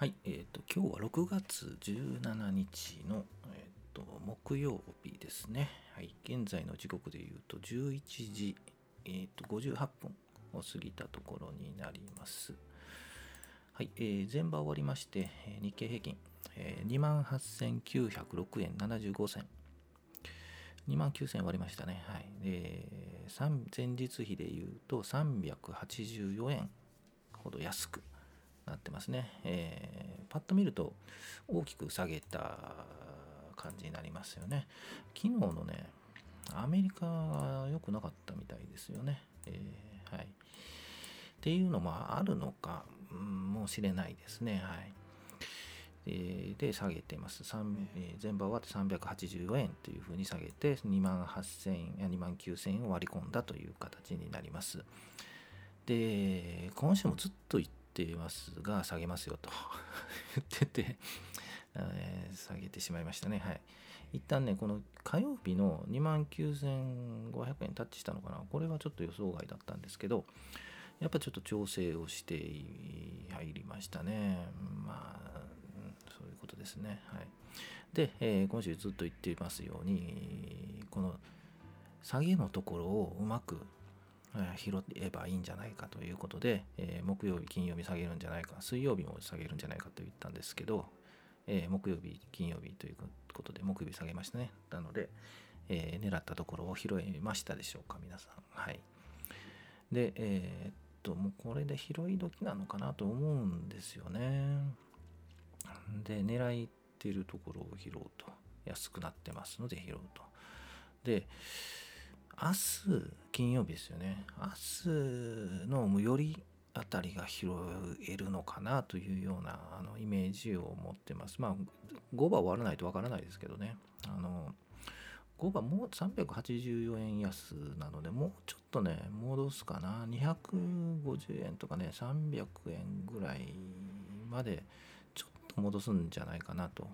はい、えっ、と、今日は6月17日の、えっ、と、木曜日ですね。はい、現在の時刻で言うと11時、えっ、と、58分を過ぎたところになります。はい、えー前場終わりまして、えー日経平均、えー、28,906円75銭。2万9000円割りましたね。はい。で、三前日比で言うと384円ほど安くなってますね。えーパッと見ると大きく下げた感じになりますよね。昨日のね、アメリカが良くなかったみたいですよね。えーはい。っていうのもあるのかもしれないですね。はい。で、下げてます。三えー前場終わって384円というふうに下げて、2万8000円、2万9000円を割り込んだという形になります。で、今週もずっと言っっていますが、下げますよと 言ってて、え下げてしまいましたね。はい。一旦ね、この火曜日の2万9500円タッチしたのかな。これはちょっと予想外だったんですけど、やっぱちょっと調整をして入りましたね。まあ、そういうことですね。はい。で、えー今週ずっと言っていますように、この下げのところをうまく拾えばいいんじゃないかということで、えー木曜日、金曜日下げるんじゃないか、水曜日も下げるんじゃないかと言ったんですけど、えー木曜日、金曜日ということで、木曜日下げましたね。なので、えー狙ったところを拾えましたでしょうか、皆さん。はい。で、えーっと、もうこれで拾い時なのかなと思うんですよね。で、狙いってるところを拾うと。安くなってますので拾うと。で、明日、金曜日ですよね。明日の最寄りあたりが拾えるのかなというようなあのイメージを持ってます。まあ、5番終わらないとわからないですけどね。あの、5番もう384円安なので、もうちょっとね、戻すかな。250円とかね、300円ぐらいまでちょっと戻すんじゃないかなと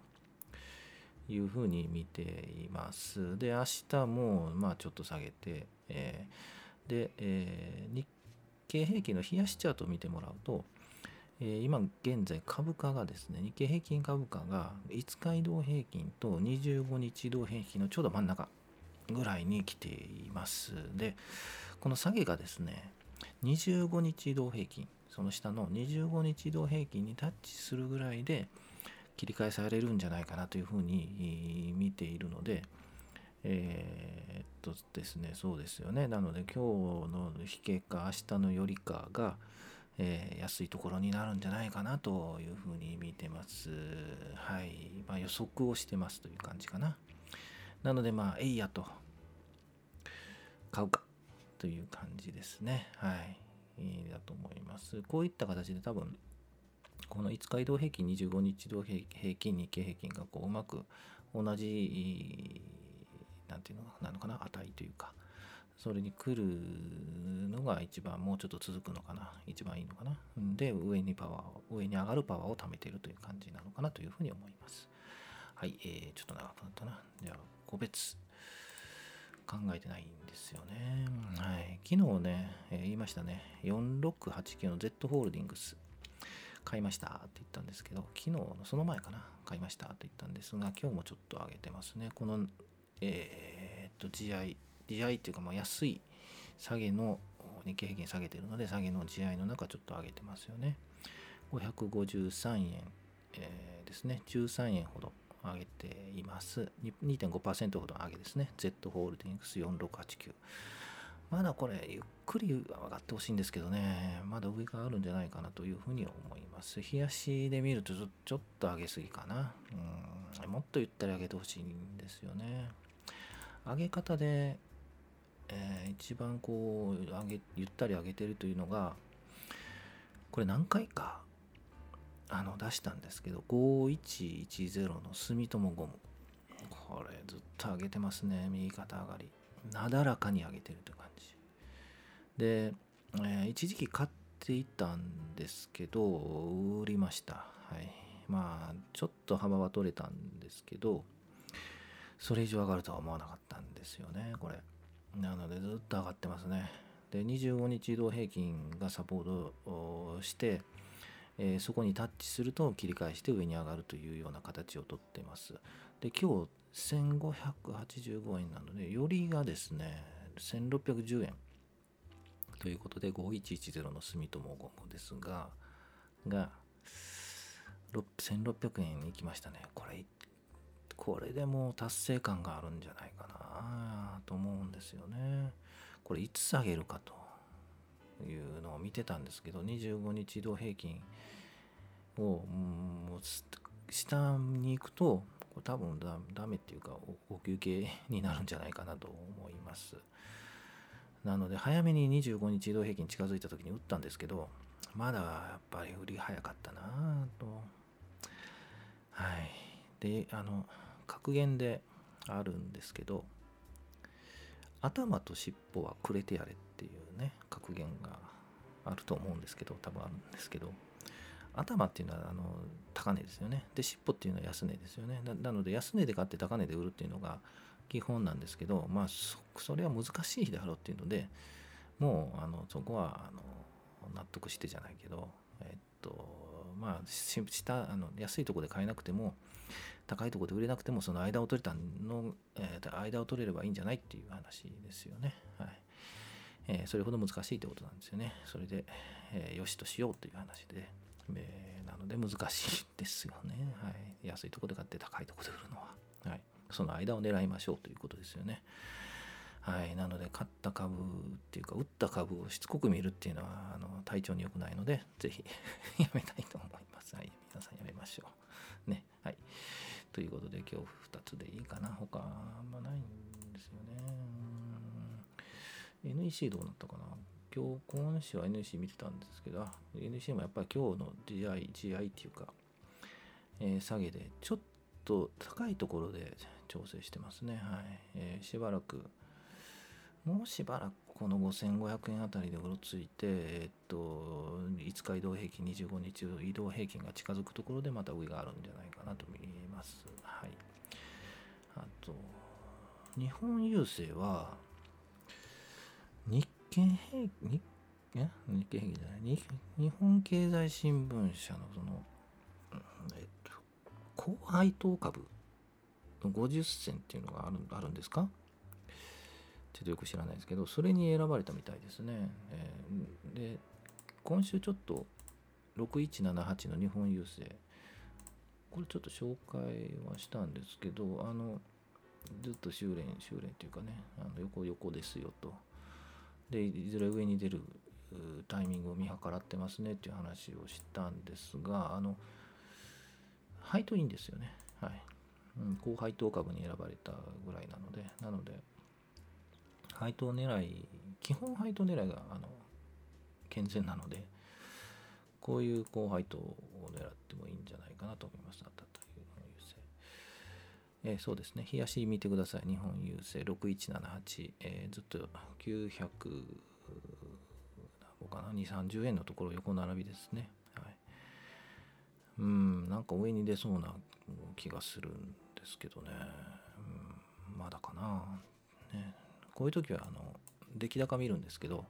いうふうに見ています。で、明日もまあちょっと下げて、えーで、えー日経平均の冷やしチャートを見てもらうと、えー今現在株価がですね、日経平均株価が5日移動平均と25日移動平均のちょうど真ん中ぐらいに来ています。で、この下げがですね、25日移動平均、その下の25日移動平均にタッチするぐらいで切り返されるんじゃないかなというふうに見ているので、えーっとですね、そうですよね。なので今日の引けか明日の寄りかが、えー安いところになるんじゃないかなというふうに見てます。はい。まあ予測をしてますという感じかな。なのでまあ、えいやと、買うかという感じですね。はい。いいだと思います。こういった形で多分、この5日移動平均、25日移動平均、日経平均がこううまく同じ、なんていうのなのかな、値というか、それに来るのが一番もうちょっと続くのかな、一番いいのかな。で、上にパワー、上に上がるパワーを貯めているという感じなのかなというふうに思います。はい、えー、ちょっと長くなったな。じゃあ、個別。考えてないんですよね。はい。昨日ね、えー言いましたね。4689の Z ホールディングス。買いましたって言ったんですけど、昨日のその前かな、買いましたって言ったんですが、今日もちょっと上げてますね。この、えーっと、GI、GI っていうか、まあ安い下げの、日経平均下げてるので、下げの GI の中ちょっと上げてますよね。553円、えーですね、13円ほど上げています。2.5%ほど上げですね。Z ホールディングス4689。まだこれ、ゆっくり上がってほしいんですけどね、まだ上があるんじゃないかなというふうに思います。冷やしで見るとちょっと上げすぎかな。うん、もっとゆったり上げてほしいんですよね。上げ方で、えー一番こう上げ、ゆったり上げてるというのが、これ何回かあの出したんですけど、5110の住友ゴム。これずっと上げてますね、右肩上がり。なだらかに上げてるという感じ。で、えー一時期買っていたんですけど、売りました。はい。まあ、ちょっと幅は取れたんですけど、それ以上上がるとは思わなかったんですよね、これ。なので、ずっと上がってますね。で、25日移動平均がサポートをして、えー、そこにタッチすると切り返して上に上がるというような形をとっていますで今日1585円なのでよりがですね1610円。ということで5110の住友ゴムですがが1600円に行きましたね。これこれでもう達成感があるんじゃないかなと思うんですよね。これいつ下げるかというのを見てたんですけど25日移動平均をもう下に行くとこれ多分ダダメっていうかお休憩になるんじゃないかなと思います。なので早めに25日移動平均近づいた時に打ったんですけどまだやっぱり売り早かったなと。はい。であの格言であるんですけど頭と尻尾はくれてやれっていうね格言があると思うんですけど多分あるんですけど頭っていうのはあの高値ですよねで尻尾っていうのは安値ですよねなので安値で買って高値で売るっていうのが基本なんですけどまあそそれは難しいだろうっていうのでもうあのそこはあの納得してじゃないけどえっとまあ下あの安いとこで買えなくても高いとこで売れなくてもその間を取れたの、えー、間を取れればいいんじゃないっていう話ですよね。はいえ、それほど難しいってことなんですよね。それで、えー、よしとしようという話で、えー、なので難しいですよね。はい、安いとこで買って高いとこで売るのは。はい、その間を狙いましょうということですよね。はい、なので買った株っていうか売った株をしつこく見るっていうのはあの体調に良くないのでぜひ やめたいと思います。はい、皆さんやめましょう。ね。はい。ということで今日2つでいいかな。他あんまないんですよね。NEC どうなったかな今日、今週は NEC 見てたんですけど、NEC もやっぱり今日の GI、GI っていうか、えー、下げでちょっと高いところで調整してますね。はい。えー、しばらくもうしばらくこの5500円あたりでうろついて、えっと、5日移動平均、25日移動平均が近づくところでまた上があるんじゃないかなと見えます。はい。あと、日本郵政は、日経平均、日経平均じゃない日、本経済新聞社のその、えっと、高配当株の50銭っていうのがあるあるんですか？ちょっとよく知らないですけどそれに選ばれたみたいですね、えー、で今週ちょっと6178の日本郵政これちょっと紹介はしたんですけどあのずっと修練修練っていうかねあの横横ですよと。でいずれ上に出るタイミングを見計らってますねっていう話をしたんですがあの配当いいんですよねはい、うん、高配当株に選ばれたぐらいなのでなので配当狙い基本配当狙いがあの健全なのでこういう高配当を狙ってもいいんじゃないかなと思います。た。えー、そうですね。冷やし見てください。日本郵政6178、えー、ずっと900かな？2、30円のところ横並びですね。はい。うん、なんか上に出そうな気がするんですけどね。うん、まだかな。ね。こういう時はあの出来高見るんですけど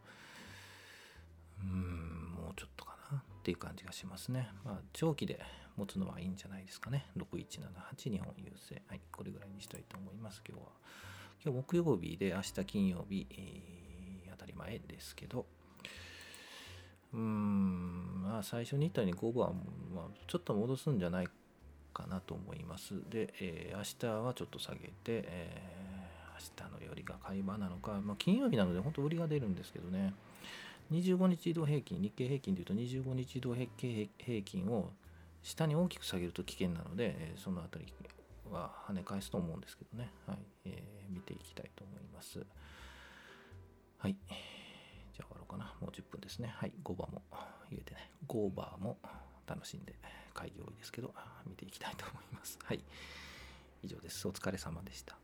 うんもうちょっとかなっていう感じがしますね。まあ、長期で持つのはいいんじゃないですかね。6178日本郵政。はい、これぐらいにしたいと思います、今日は。今日木曜日で明日金曜日、えー、当たり前ですけど、うーん、まあ最初に言ったように5番は、まあ、ちょっと戻すんじゃないかなと思います。で、えー、明日はちょっと下げて、えー明日のよりが買い場なのか、まあ、金曜日なので本当売りが出るんですけどね、25日移動平均、日経平均でいうと25日移動平均を下に大きく下げると危険なので、えその辺りは跳ね返すと思うんですけどね、はいえー、見ていきたいと思います。はい。じゃあ終わろうかな。もう10分ですね。はい。5番も入れてね。5番も楽しんで、会議多いですけど、見ていきたいと思います。はい。以上です。お疲れ様でした。